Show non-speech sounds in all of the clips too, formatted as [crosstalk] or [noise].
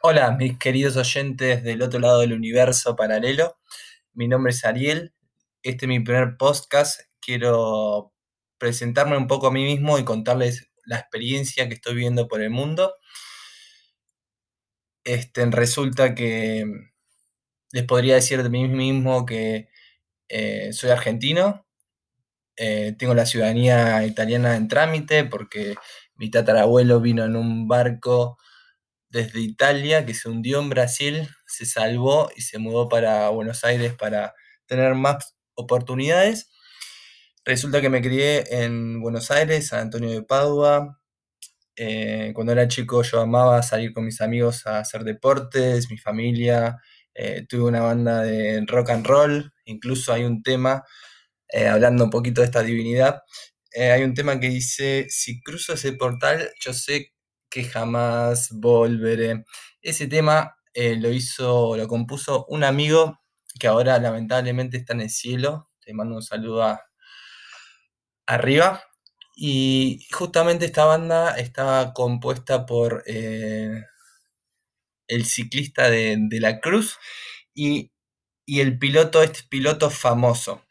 Hola, mis queridos oyentes del otro lado del universo paralelo. Mi nombre es Ariel. Este es mi primer podcast. Quiero presentarme un poco a mí mismo y contarles la experiencia que estoy viviendo por el mundo. Este, resulta que les podría decir de mí mismo que eh, soy argentino. Eh, tengo la ciudadanía italiana en trámite porque mi tatarabuelo vino en un barco desde Italia, que se hundió en Brasil, se salvó y se mudó para Buenos Aires para tener más oportunidades. Resulta que me crié en Buenos Aires, San Antonio de Padua. Eh, cuando era chico yo amaba salir con mis amigos a hacer deportes, mi familia. Eh, tuve una banda de rock and roll, incluso hay un tema, eh, hablando un poquito de esta divinidad, hay un tema que dice, si cruzo ese portal, yo sé que jamás volveré. Ese tema eh, lo hizo, lo compuso un amigo que ahora lamentablemente está en el cielo. Te mando un saludo arriba. Y justamente esta banda estaba compuesta por eh, el ciclista de, la Cruz y, y, el piloto, este piloto famoso.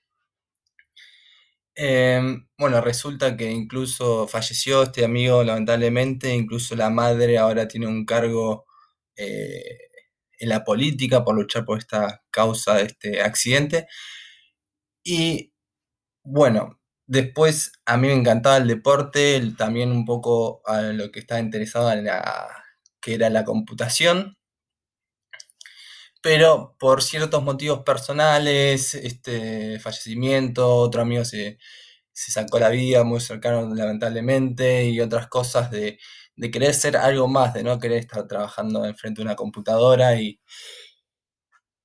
Em, bueno, resulta que incluso falleció este amigo, lamentablemente, incluso la madre ahora tiene un cargo eh, en la política por luchar por esta causa de este accidente. Y bueno, después a mí me encantaba el deporte, también un poco a lo que estaba interesado en la que era la computación pero por ciertos motivos personales, este fallecimiento, otro amigo se, sacó la vida muy cercano lamentablemente y otras cosas de, querer ser algo más, de no querer estar trabajando enfrente de una computadora y,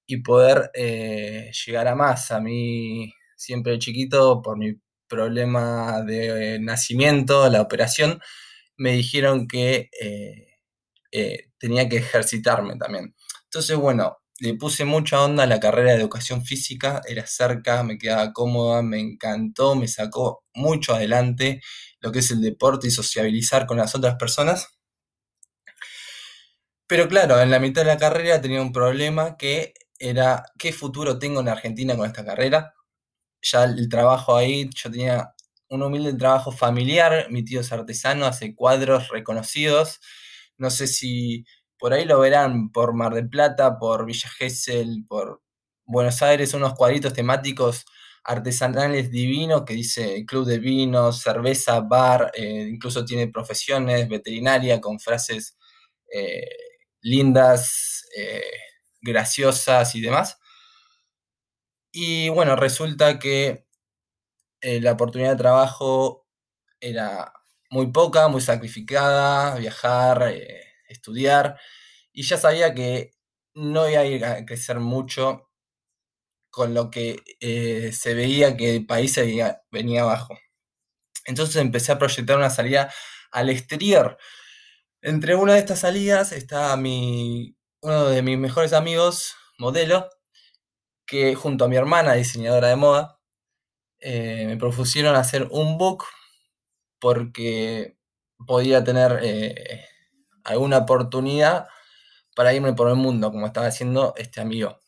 y poder eh, llegar a más. A mí siempre chiquito, por mi problema de nacimiento, la operación, me dijeron que eh, eh, tenía que ejercitarme también. Entonces, bueno, le puse mucha onda a la carrera de educación física, era cerca, me quedaba cómoda, me encantó, me sacó mucho adelante lo que es el deporte y sociabilizar con las otras personas. Pero claro, en la mitad de la carrera tenía un problema que era qué futuro tengo en Argentina con esta carrera. Ya el trabajo ahí, yo tenía un humilde trabajo familiar, mi tío es artesano, hace cuadros reconocidos. No sé si por ahí lo verán por Mar del Plata, por Villa Gesell, por Buenos Aires, unos cuadritos temáticos artesanales divinos que dice club de vinos, cerveza, bar, eh, incluso tiene profesiones, veterinaria, con frases eh, lindas, eh, graciosas y demás. Y bueno, resulta que la oportunidad de trabajo era muy poca, muy sacrificada, viajar, estudiar, y ya sabía que no iba a crecer mucho con lo que eh, se veía que el país venía, venía abajo. Entonces empecé a proyectar una salida al exterior. Entre una de estas salidas está mi, uno de mis mejores amigos, modelo, que junto a mi hermana, diseñadora de moda, eh, me propusieron hacer un book porque podía tener eh, alguna oportunidad para irme por el mundo, como estaba haciendo este amigo.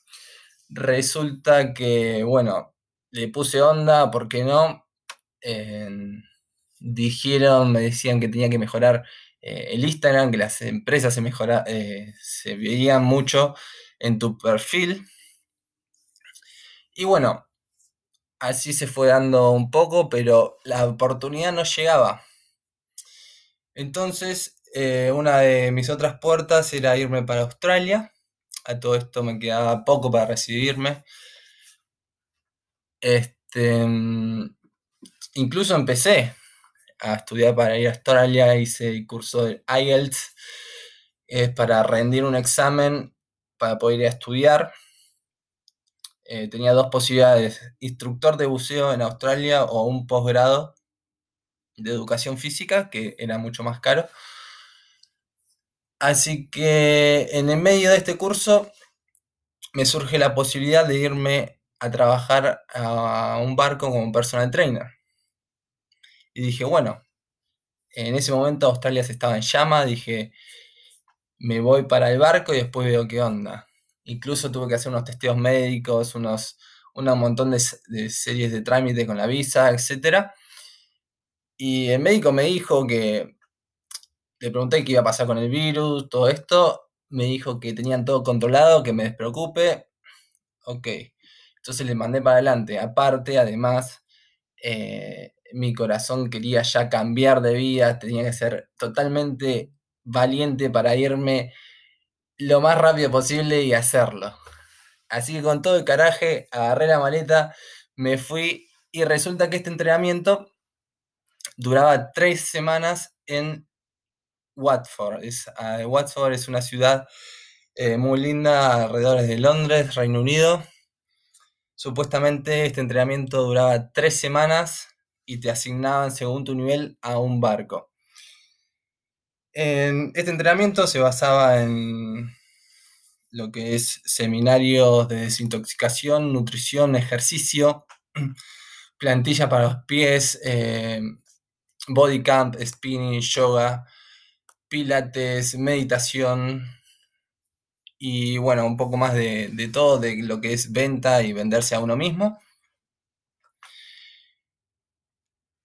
Resulta que, bueno, le puse onda, ¿por qué no? dijeron, me decían que tenía que mejorar eh, el Instagram, que las empresas se, mejora, eh, se veían mucho en tu perfil. Y bueno, así se fue dando un poco, pero la oportunidad no llegaba. Entonces eh, una de mis otras puertas era irme para Australia. A todo esto me quedaba poco para recibirme. Este, mm, incluso empecé a estudiar para ir a Australia, hice el curso de IELTS, para rendir un examen para poder ir a estudiar. Eh, tenía dos posibilidades, instructor de buceo en Australia o un posgrado de educación física, que era mucho más caro. Así que en el medio de este curso me surge la posibilidad de irme a trabajar a un barco como personal trainer. Y dije, bueno, en ese momento Australia se estaba en llama, dije, me voy para el barco y después veo qué onda. Incluso tuve que hacer unos testeos médicos, unos, un montón de, series de trámite con la visa, etc. Y el médico me dijo que, le pregunté qué iba a pasar con el virus, todo esto, me dijo que tenían todo controlado, que me despreocupe. Ok, entonces le mandé para adelante. Aparte, además, eh, mi corazón quería ya cambiar de vida, tenía que ser totalmente valiente para irme lo más rápido posible y hacerlo. Así que con todo el caraje, agarré la maleta, me fui y resulta que este entrenamiento duraba tres semanas en Watford. Es, ah, Watford es una ciudad eh, muy linda alrededor de Londres, Reino Unido. Supuestamente este entrenamiento duraba tres semanas y te asignaban según tu nivel a un barco. este entrenamiento se basaba en lo que es seminarios de desintoxicación, nutrición, ejercicio, [clears throat] plantilla para los pies, eh, body camp, spinning, yoga, pilates, meditación y bueno, un poco más de, todo, de lo que es venta y venderse a uno mismo.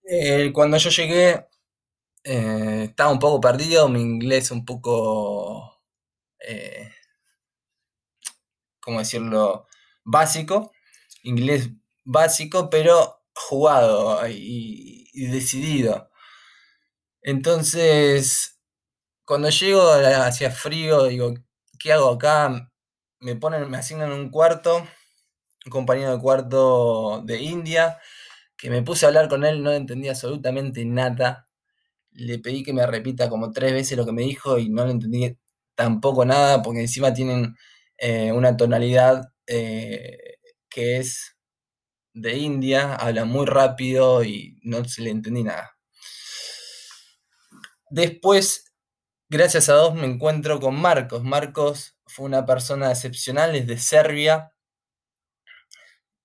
Eh, cuando yo llegué, eh, estaba un poco perdido, mi inglés un poco, eh, ¿cómo decirlo? Básico, inglés básico, pero jugado y decidido. Entonces, cuando llego hacia frío, digo, ¿qué hago acá? Me ponen, me asignan un cuarto, un compañero de cuarto de India, que me puse a hablar con él, no entendía absolutamente nada. Le pedí que me repita como tres veces lo que me dijo y no le entendí tampoco nada, porque encima tienen eh, una tonalidad eh, que es de India, habla muy rápido y no se le entendí nada. Después gracias a Dios me encuentro con Marcos. Marcos fue una persona excepcional, es de Serbia.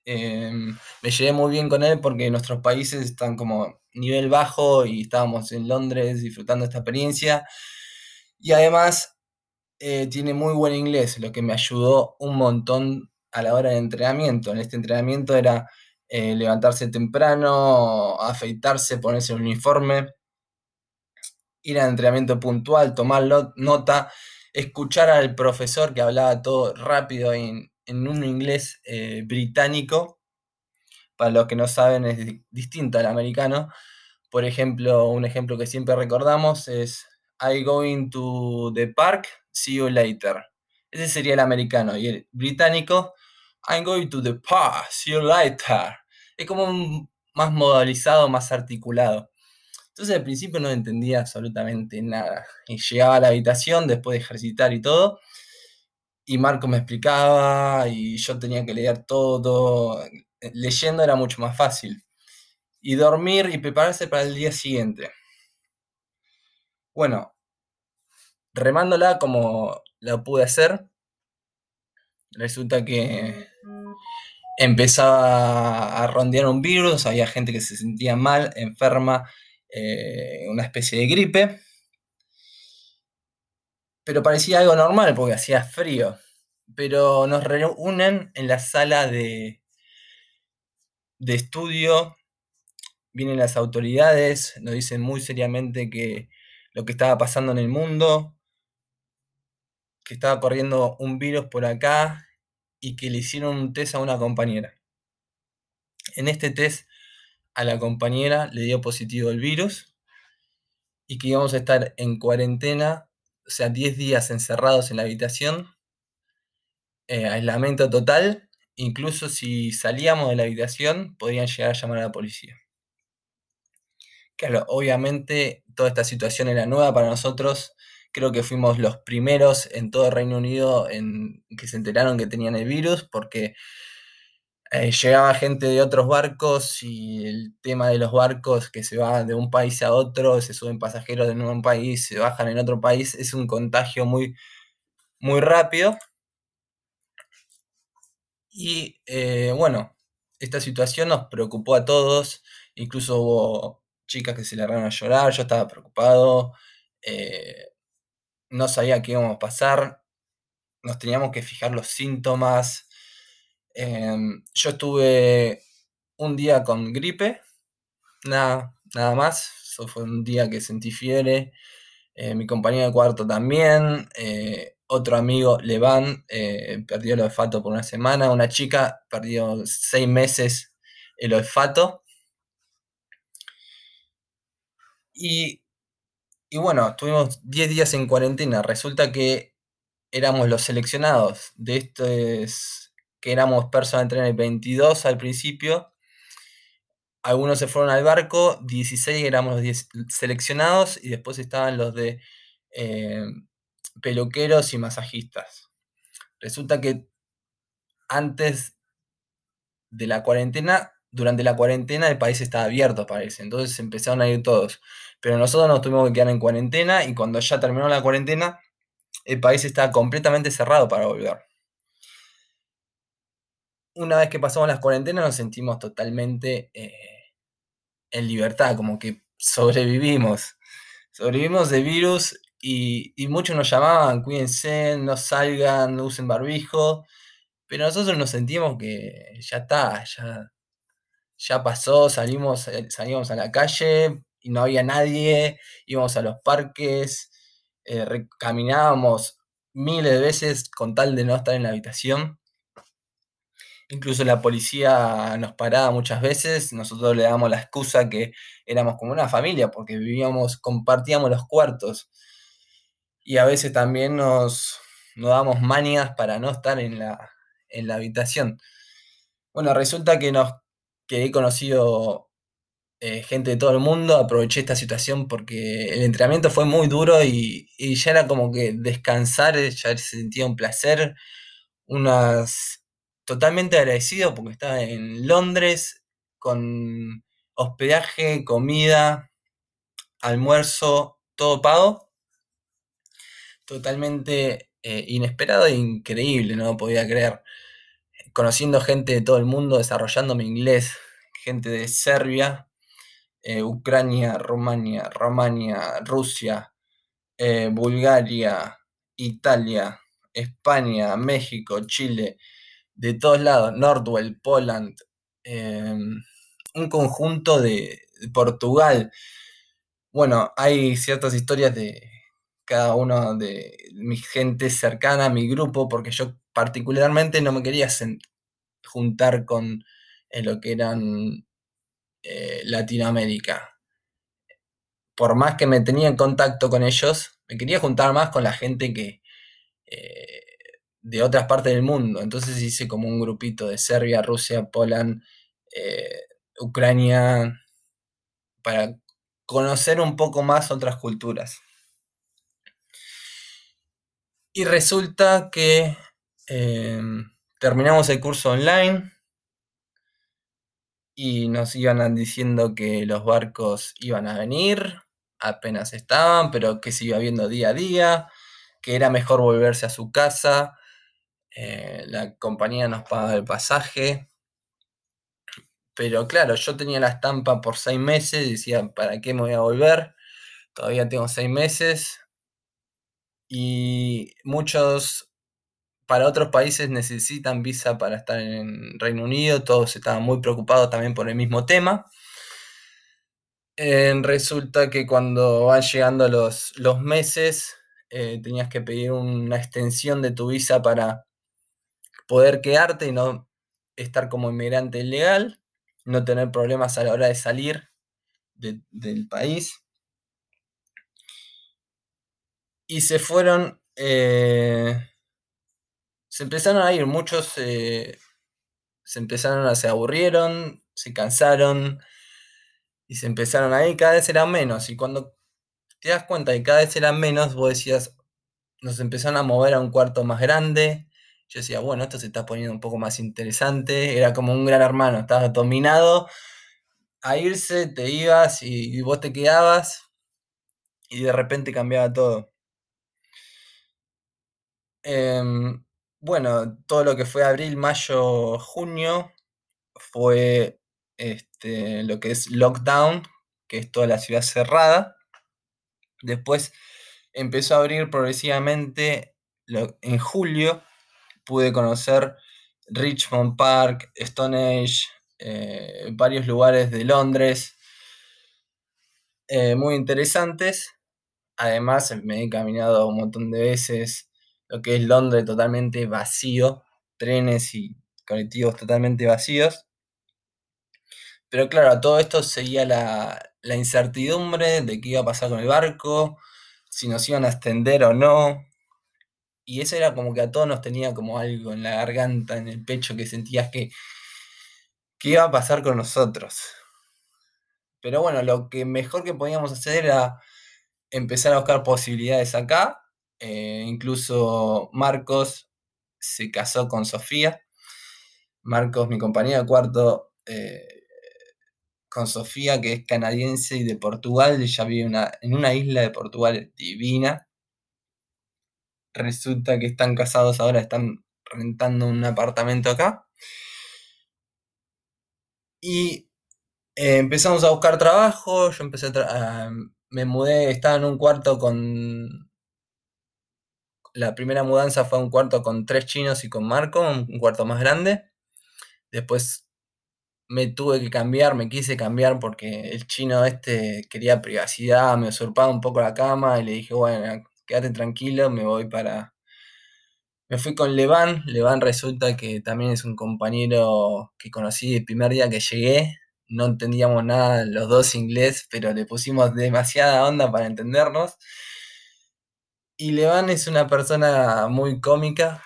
Em, me llevé muy bien con él porque nuestros países están como nivel bajo y estábamos en Londres disfrutando esta experiencia. Y además eh, tiene muy buen inglés, lo que me ayudó un montón a la hora de entrenamiento. En este entrenamiento era eh, levantarse temprano, afeitarse, ponerse el uniforme ir al entrenamiento puntual, tomar nota, escuchar al profesor que hablaba todo rápido en, un inglés eh, británico. Para los que no saben, es distinto al americano. Por ejemplo, un ejemplo que siempre recordamos es I going to the park, see you later. Ese sería el americano. Y el británico, I'm going to the park, see you later. Es como más modalizado, más articulado. Entonces al principio no entendía absolutamente nada. Y llegaba a la habitación después de ejercitar y todo, y Marco me explicaba y yo tenía que leer todo. Leyendo era mucho más fácil. Y dormir y prepararse para el día siguiente. Bueno, remándola como la pude hacer, resulta que empezaba a rondear un virus, había gente que se sentía mal, enferma, eh, una especie de gripe, pero parecía algo normal porque hacía frío. Pero nos reúnen en la sala de, de estudio, vienen las autoridades, nos dicen muy seriamente que lo que estaba pasando en el mundo, que estaba corriendo un virus por acá y que le hicieron un test a una compañera. En este test a la compañera le dio positivo el virus y que íbamos a estar en cuarentena, o sea, 10 días encerrados en la habitación, eh, aislamiento total, incluso si salíamos de la habitación podían llegar a llamar a la policía. Claro, obviamente toda esta situación era nueva para nosotros, creo que fuimos los primeros en todo Reino Unido en que se enteraron que tenían el virus, porque eh, llegaba gente de otros barcos y el tema de los barcos que se van de un país a otro, se suben pasajeros de un país, se bajan en otro país, es un contagio muy, muy rápido. Y eh, bueno, esta situación nos preocupó a todos, incluso hubo chicas que se largaron a llorar, yo estaba preocupado. Eh, no sabía qué íbamos a pasar, nos teníamos que fijar los síntomas. Em, yo estuve un día con gripe, nada, nada más. Eso fue un día que sentí fiebre. Eh, mi compañero de cuarto también. Eh, otro amigo, Levan, eh, perdió el olfato por una semana. Una chica perdió seis meses el olfato. Y, y bueno, estuvimos 10 días en cuarentena. Resulta que éramos los seleccionados de estos, que éramos personal trainer 22 al principio. Algunos se fueron al barco, 16 éramos los 10 seleccionados y después estaban los de eh, peluqueros y masajistas. Resulta que antes de la cuarentena, durante la cuarentena el país estaba abierto, parece. Entonces empezaron a ir todos. Pero nosotros nos tuvimos que quedar en cuarentena y cuando ya terminó la cuarentena, el país estaba completamente cerrado para volver. Una vez que pasamos las cuarentenas nos sentimos totalmente eh, en libertad, como que sobrevivimos. Sobrevivimos de virus y, muchos nos llamaban, cuídense, no salgan, no usen barbijo, pero nosotros nos sentimos que ya está, ya, ya pasó, salimos, eh, salimos a la calle y no había nadie, íbamos a los parques, eh, caminábamos miles de veces con tal de no estar en la habitación. Incluso la policía nos paraba muchas veces, nosotros le damos la excusa que éramos como una familia, porque vivíamos, compartíamos los cuartos. Y a veces también nos, nos damos manias para no estar en la, en la habitación. Bueno, resulta que nos que he conocido eh, gente de todo el mundo, aproveché esta situación porque el entrenamiento fue muy duro y, ya era como que descansar, ya se sentía un placer, unas totalmente agradecido porque estaba en Londres con hospedaje, comida, almuerzo, todo pago. Totalmente eh, inesperado e increíble, no podía creer. Conociendo gente de todo el mundo, desarrollando mi inglés, gente de Serbia, eh, Ucrania, Rumania, Romania, Rusia, eh, Bulgaria, Italia, España, México, Chile, de todos lados, Nordwell, Poland, em, un conjunto de, Portugal. Bueno, hay ciertas historias de cada uno de mi gente cercana, mi grupo, porque yo particularmente no me quería juntar con lo que eran eh, Latinoamérica. Por más que me tenía en contacto con ellos, me quería juntar más con la gente que eh, de otras partes del mundo. Entonces hice como un grupito de Serbia, Rusia, Poland, Ucrania, para conocer un poco más otras culturas. Y resulta que terminamos el curso online y nos iban diciendo que los barcos iban a venir, apenas estaban, pero que se iba viendo día a día, que era mejor volverse a su casa, eh, la compañía nos paga el pasaje, pero claro, yo tenía la estampa por seis meses, decía, ¿para qué me voy a volver? Todavía tengo seis meses. Y muchos para otros países necesitan visa para estar en Reino Unido, todos estaban muy preocupados también por el mismo tema. resulta que cuando van llegando los, los meses, eh, tenías que pedir una extensión de tu visa para poder quedarte y no estar como inmigrante ilegal, no tener problemas a la hora de salir del país. Y se fueron eh, se empezaron a ir, muchos se empezaron a, se aburrieron, se cansaron y se empezaron a ir, cada vez eran menos. Y cuando te das cuenta que cada vez eran menos, vos decías, nos empezaron a mover a un cuarto más grande. Yo decía, bueno, esto se está poniendo un poco más interesante. Era como un gran hermano, estabas dominado a irse, te ibas y vos te quedabas y de repente cambiaba todo. Em, bueno, todo lo que fue abril, mayo, junio fue este, lo que es lockdown, que es toda la ciudad cerrada. Después empezó a abrir progresivamente. en julio pude conocer Richmond Park, Stonehenge, eh, varios lugares de Londres, eh, muy interesantes. Además, me he caminado un montón de veces lo que es Londres totalmente vacío, trenes y colectivos totalmente vacíos. Pero claro, a todo esto seguía la, la incertidumbre de qué iba a pasar con el barco, si nos iban a extender o no. Y eso era como que a todos nos tenía como algo en la garganta, en el pecho, que sentías que, iba a pasar con nosotros. Pero bueno, lo que mejor que podíamos hacer era empezar a buscar posibilidades acá. Eh, incluso Marcos se casó con Sofía. Marcos, mi compañero de cuarto, eh, con Sofía, que es canadiense y de Portugal. Ella vive una, en una isla de Portugal divina. Resulta que están casados ahora, están rentando un apartamento acá. Y eh, empezamos a buscar trabajo, yo empecé a, me mudé, estaba en un cuarto con... La primera mudanza fue un cuarto con tres chinos y con Marco, un cuarto más grande. Después me tuve que cambiar, me quise cambiar porque el chino este quería privacidad, me usurpaba un poco la cama y le dije, bueno, quédate tranquilo, me voy para... Me fui con Levan, Levan resulta que también es un compañero que conocí el primer día que llegué, no entendíamos nada los dos inglés, pero le pusimos demasiada onda para entendernos. Y Levan es una persona muy cómica,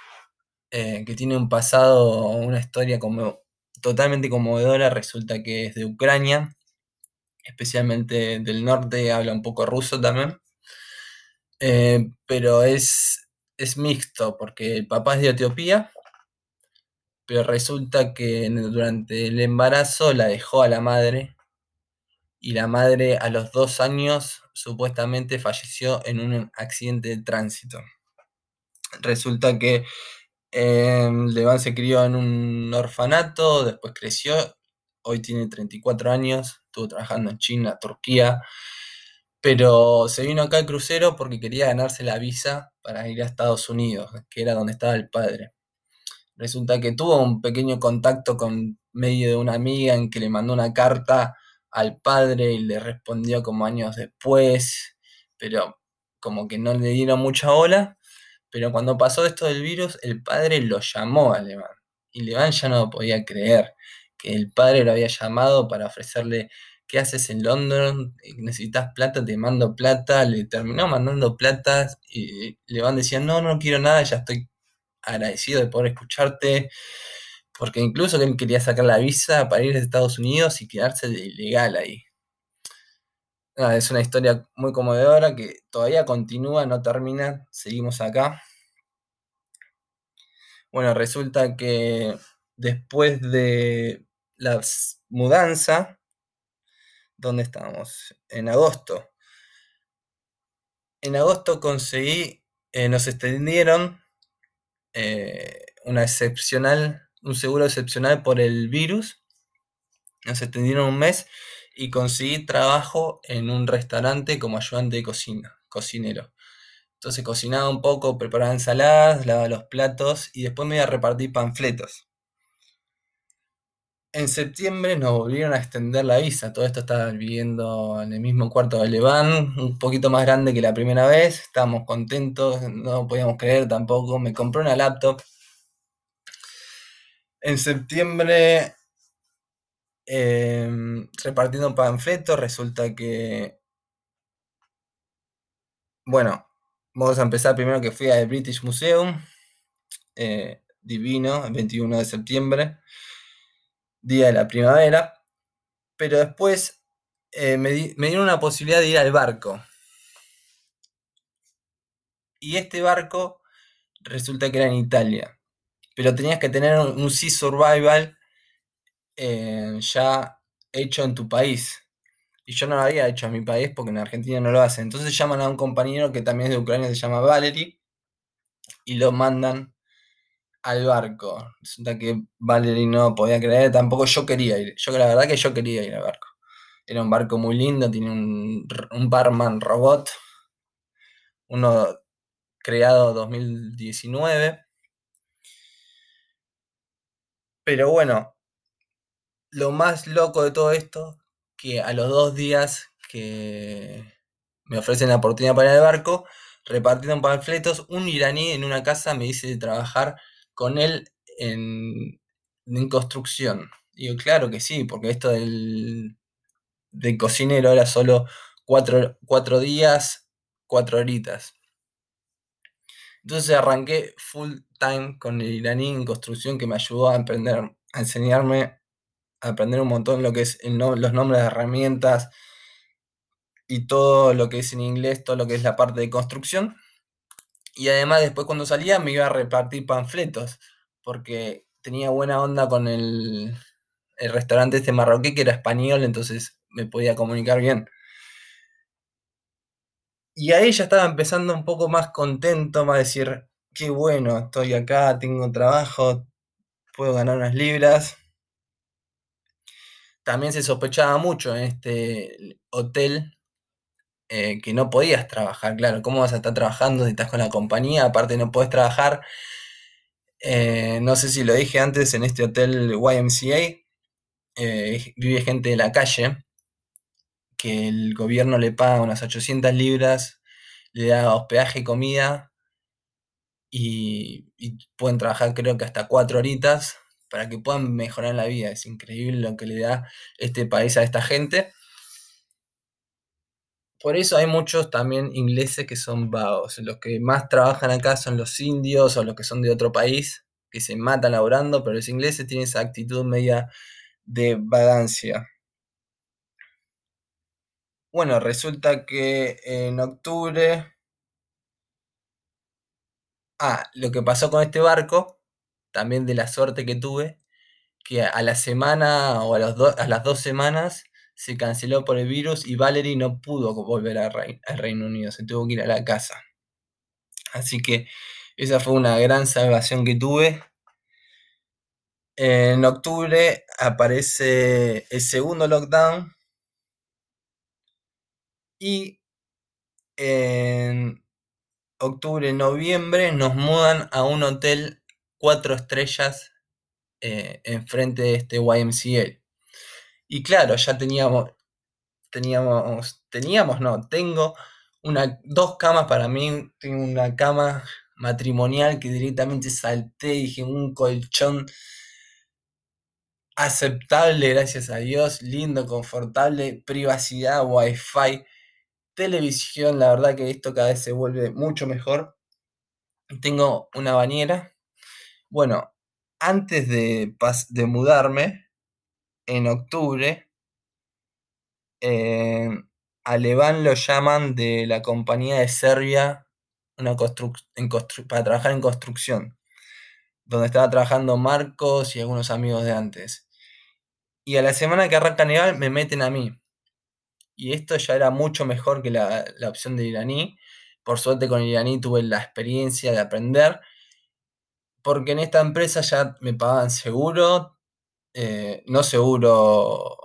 eh, que tiene un pasado, una historia como totalmente conmovedora, resulta que es de Ucrania, especialmente del norte, habla un poco ruso también. Eh, pero es, es mixto, porque el papá es de Etiopía, pero resulta que durante el embarazo la dejó a la madre y la madre a los dos años supuestamente falleció en un accidente de tránsito. Resulta que eh, Levan se crió en un orfanato, después creció, hoy tiene 34 años, estuvo trabajando en China, Turquía, pero se vino acá al crucero porque quería ganarse la visa para ir a Estados Unidos, que era donde estaba el padre. Resulta que tuvo un pequeño contacto con medio de una amiga en que le mandó una carta al padre y le respondió como años después, pero como que no le dieron mucha ola. Pero cuando pasó esto del virus, el padre lo llamó a Levan. Y Levan ya no podía creer que el padre lo había llamado para ofrecerle ¿qué haces en London? ¿Necesitas plata? Te mando plata. Le terminó mandando plata y Levan decía, no, no quiero nada, ya estoy agradecido de poder escucharte. Porque incluso él quería sacar la visa para ir a Estados Unidos y quedarse de ilegal ahí. es una historia muy conmovedora que todavía continúa, no termina. Seguimos acá. Bueno, resulta que después de la mudanza, ¿Dónde estábamos? En agosto. En agosto conseguí, eh, nos extendieron eh, una excepcional, un seguro excepcional por el virus. Nos extendieron un mes y conseguí trabajo en un restaurante como ayudante de cocina, cocinero. Entonces cocinaba un poco, preparaba ensaladas, lavaba los platos y después me iba a repartir panfletos en septiembre nos volvieron a extender la visa. Todo esto estaba viviendo en el mismo cuarto de Leván, un poquito más grande que la primera vez. Estábamos contentos, no podíamos creer tampoco. Me compré una laptop. En septiembre, em, repartiendo panfletos, resulta que. Bueno, vamos a empezar primero que fui al British Museum. Eh, divino, el 21 de septiembre día de la primavera, pero después eh, me, dieron una posibilidad de ir al barco. Y este barco resulta que era en Italia, pero tenías que tener un, Sea Survival eh, ya hecho en tu país. Y yo no lo había hecho en mi país porque en Argentina no lo hacen. Entonces llaman a un compañero que también es de Ucrania, se llama Valery, y lo mandan al barco. Resulta que Valerie no podía creer, tampoco yo quería ir. Yo la verdad que yo quería ir al barco. Era un barco muy lindo, tiene un, barman robot. uno creado 2019. Pero bueno, lo más loco de todo esto, que a los dos días que me ofrecen la oportunidad para ir al barco, repartiendo panfletos, un iraní en una casa me dice trabajar con él en, construcción. Digo, claro que sí, porque esto del, cocinero era solo cuatro, cuatro días, cuatro horitas. Entonces arranqué full time con el iraní en construcción que me ayudó a aprender, a enseñarme, a aprender un montón lo que es los nombres de herramientas y todo lo que es en inglés, todo lo que es la parte de construcción. Y además después cuando salía me iba a repartir panfletos, porque tenía buena onda con el, el restaurante este marroquí que era español, entonces me podía comunicar bien. Y ahí ya estaba empezando un poco más contento, más decir, qué bueno, estoy acá, tengo trabajo, puedo ganar unas libras. También se sospechaba mucho en este hotel eh, que no podías trabajar, claro, ¿cómo vas a estar trabajando si estás con la compañía? Aparte no puedes trabajar. Eh, no sé si lo dije antes, en este hotel YMCA eh, vive gente de la calle que el gobierno le paga unas 800 libras, le da hospedaje y comida y, pueden trabajar creo que hasta cuatro horitas para que puedan mejorar la vida. Es increíble lo que le da este país a esta gente. Por eso hay muchos también ingleses que son vagos. Los que más trabajan acá son los indios o los que son de otro país, que se matan laborando, pero los ingleses tienen esa actitud media de vagancia. Bueno, resulta que en octubre... Ah, lo que pasó con este barco, también de la suerte que tuve, que a la semana o a, a las dos semanas se canceló por el virus y Valerie no pudo volver al Reino Unido, se tuvo que ir a la casa. Así que esa fue una gran salvación que tuve. En octubre aparece el segundo lockdown y en octubre, noviembre nos mudan a un hotel cuatro estrellas eh, enfrente de este YMCA. Y claro, ya teníamos, teníamos, teníamos, no, tengo una, dos camas para mí, tengo una cama matrimonial que directamente salté dije un colchón aceptable, gracias a Dios, lindo, confortable, privacidad, wifi, televisión, la verdad que esto cada vez se vuelve mucho mejor. Tengo una bañera. Bueno, antes de, de mudarme, en octubre, eh, a lo llaman de la compañía de Serbia una para trabajar en construcción, donde estaba trabajando Marcos y algunos amigos de antes. Y a la semana que arranca Neval me meten a mí. Y esto ya era mucho mejor que la, opción de iraní. Por suerte con iraní tuve la experiencia de aprender. Porque en esta empresa ya me pagaban seguro, eh, no seguro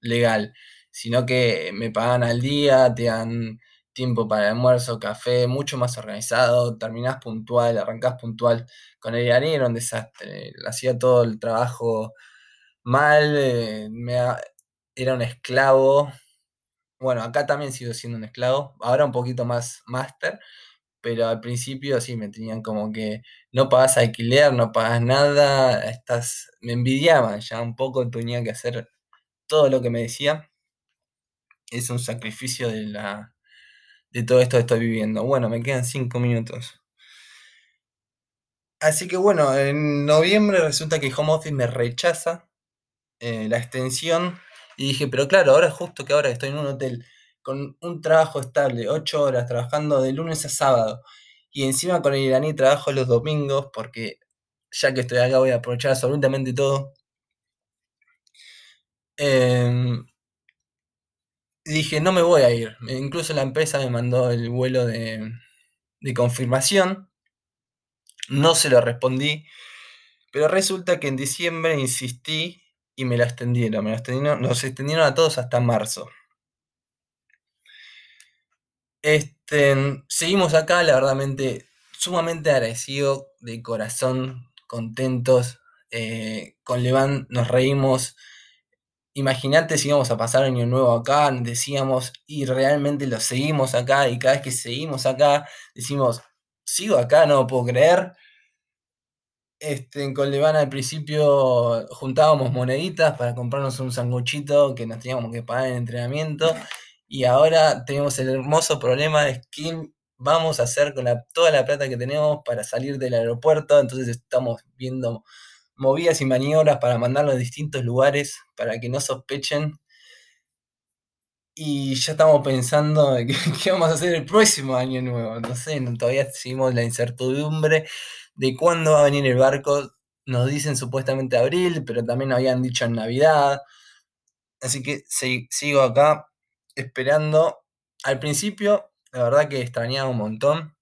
legal, sino que me pagan al día, te dan tiempo para almuerzo, café, mucho más organizado, terminás puntual, arrancás puntual. Con el iraní era un desastre, hacía todo el trabajo mal, eh, era un esclavo. Bueno, acá también sigo siendo un esclavo, ahora un poquito más máster, pero al principio sí me tenían como que no pagas alquiler, no pagas nada, estás, me envidiaban ya un poco, tenía que hacer todo lo que me decía. Es un sacrificio de la de todo esto que estoy viviendo. Bueno, me quedan cinco minutos. Así que bueno, en noviembre resulta que Home Office me rechaza eh, la extensión. Y dije, pero claro, ahora justo que ahora estoy en un hotel con un trabajo estable, 8 horas, trabajando de lunes a sábado, y encima con el iraní trabajo los domingos, porque ya que estoy acá voy a aprovechar absolutamente todo. Em, dije, no me voy a ir. Incluso la empresa me mandó el vuelo de, de confirmación. No se lo respondí. Pero resulta que en diciembre insistí y me la extendieron. Me la extendieron, nos extendieron a todos hasta marzo. Este, seguimos acá, la verdadmente sumamente agradecido de corazón, contentos. Eh, con Levan nos reímos. Imagínate si íbamos a pasar año nuevo acá, decíamos, y realmente lo seguimos acá, y cada vez que seguimos acá, decimos, sigo acá, no lo puedo creer. Este, con Levan al principio juntábamos moneditas para comprarnos un sanguchito que nos teníamos que pagar en entrenamiento. Y ahora tenemos el hermoso problema de qué vamos a hacer con toda la plata que tenemos para salir del aeropuerto. Entonces estamos viendo movidas y maniobras para mandarlo a distintos lugares para que no sospechen. Y ya estamos pensando [laughs] qué, vamos a hacer el próximo año nuevo. No sé, todavía seguimos la incertidumbre de cuándo va a venir el barco. Nos dicen supuestamente abril, pero también habían dicho en Navidad. Así que sigo acá esperando. Al principio, la verdad que extrañaba un montón.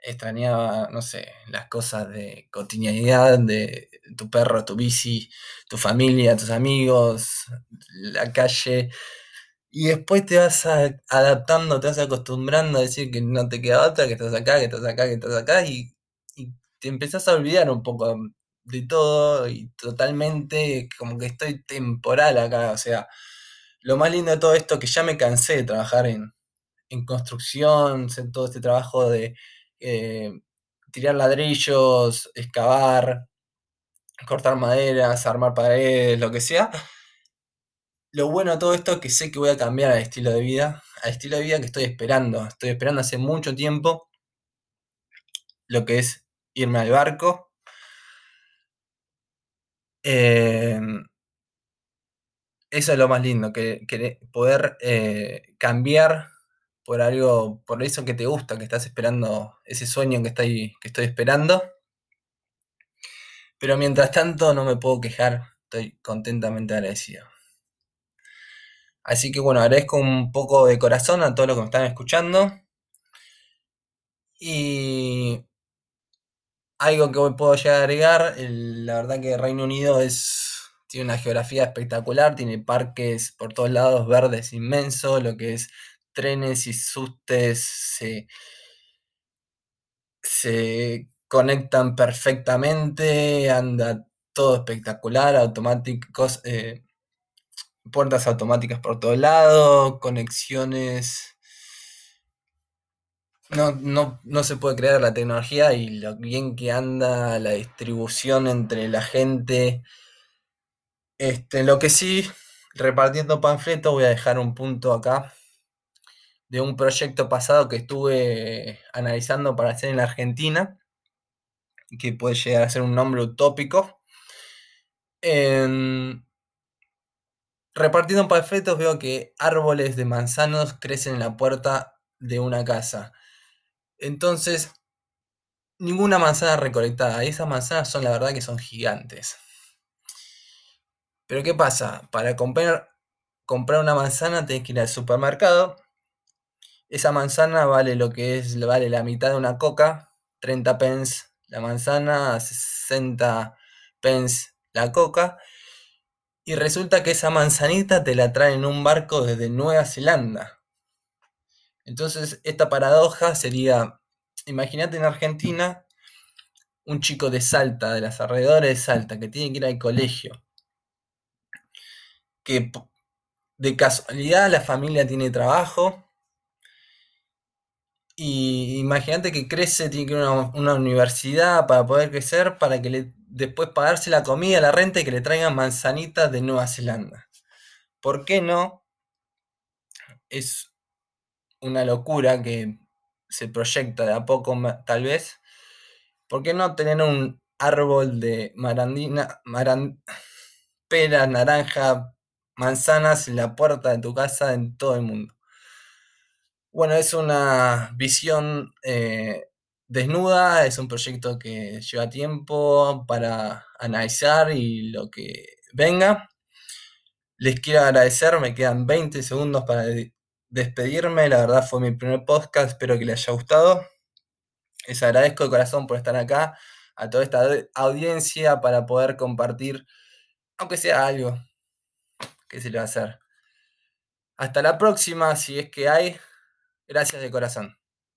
Extrañaba, no sé, las cosas de cotidianidad, de tu perro, tu bici, tu familia, tus amigos, la calle. Y después te vas adaptando, te vas acostumbrando a decir que no te queda otra, que estás acá, que estás acá, que estás acá, y, y te empezás a olvidar un poco de todo y totalmente como que estoy temporal acá, o sea, lo más lindo de todo esto es que ya me cansé de trabajar en, construcción, en todo este trabajo de eh, tirar ladrillos, excavar, cortar maderas, armar paredes, lo que sea. Lo bueno de todo esto es que sé que voy a cambiar al estilo de vida, al estilo de vida que estoy esperando. Estoy esperando hace mucho tiempo lo que es irme al barco. Eh, eso es lo más lindo, que, poder eh, cambiar por algo, por eso que te gusta, que estás esperando, ese sueño que estoy, que estoy esperando. Pero mientras tanto no me puedo quejar, estoy contentamente agradecido. Así que bueno, agradezco un poco de corazón a todos los que me están escuchando. Y algo que puedo llegar a agregar, la verdad que Reino Unido es tiene una geografía espectacular, tiene parques por todos lados verdes inmensos, lo que es trenes y sustes se, conectan perfectamente, anda todo espectacular, automáticos, eh, puertas automáticas por todos lados, conexiones. No, no, no, se puede creer la tecnología y lo bien que anda la distribución entre la gente este, lo que sí, repartiendo panfletos, voy a dejar un punto acá de un proyecto pasado que estuve analizando para hacer en la Argentina, que puede llegar a ser un nombre utópico. repartiendo panfletos veo que árboles de manzanos crecen en la puerta de una casa. Entonces, ninguna manzana recolectada. Y esas manzanas son la verdad que son gigantes. Pero ¿qué pasa? Para comprar, comprar una manzana tenés que ir al supermercado. Esa manzana vale lo que es, vale la mitad de una coca, 30 pence la manzana, 60 pence la coca. Y resulta que esa manzanita te la traen en un barco desde Nueva Zelanda. Entonces, esta paradoja sería, imagínate en Argentina, un chico de Salta, de las alrededores de Salta, que tiene que ir al colegio, que de casualidad la familia tiene trabajo. Y imagínate que crece, tiene que ir a una, universidad para poder crecer, para que le, después pagarse la comida, la renta y que le traigan manzanitas de Nueva Zelanda. ¿Por qué no? Es una locura que se proyecta de a poco, tal vez. ¿Por qué no tener un árbol de marandina, pera, naranja, manzanas en la puerta de tu casa en todo el mundo. Bueno, es una visión eh, desnuda, es un proyecto que lleva tiempo para analizar y lo que venga. Les quiero agradecer, me quedan 20 segundos para despedirme. La verdad fue mi primer podcast, espero que les haya gustado. Les agradezco de corazón por estar acá, a toda esta audiencia para poder compartir, aunque sea algo, ¿Qué se le va a hacer? Hasta la próxima, si es que hay. Gracias de corazón.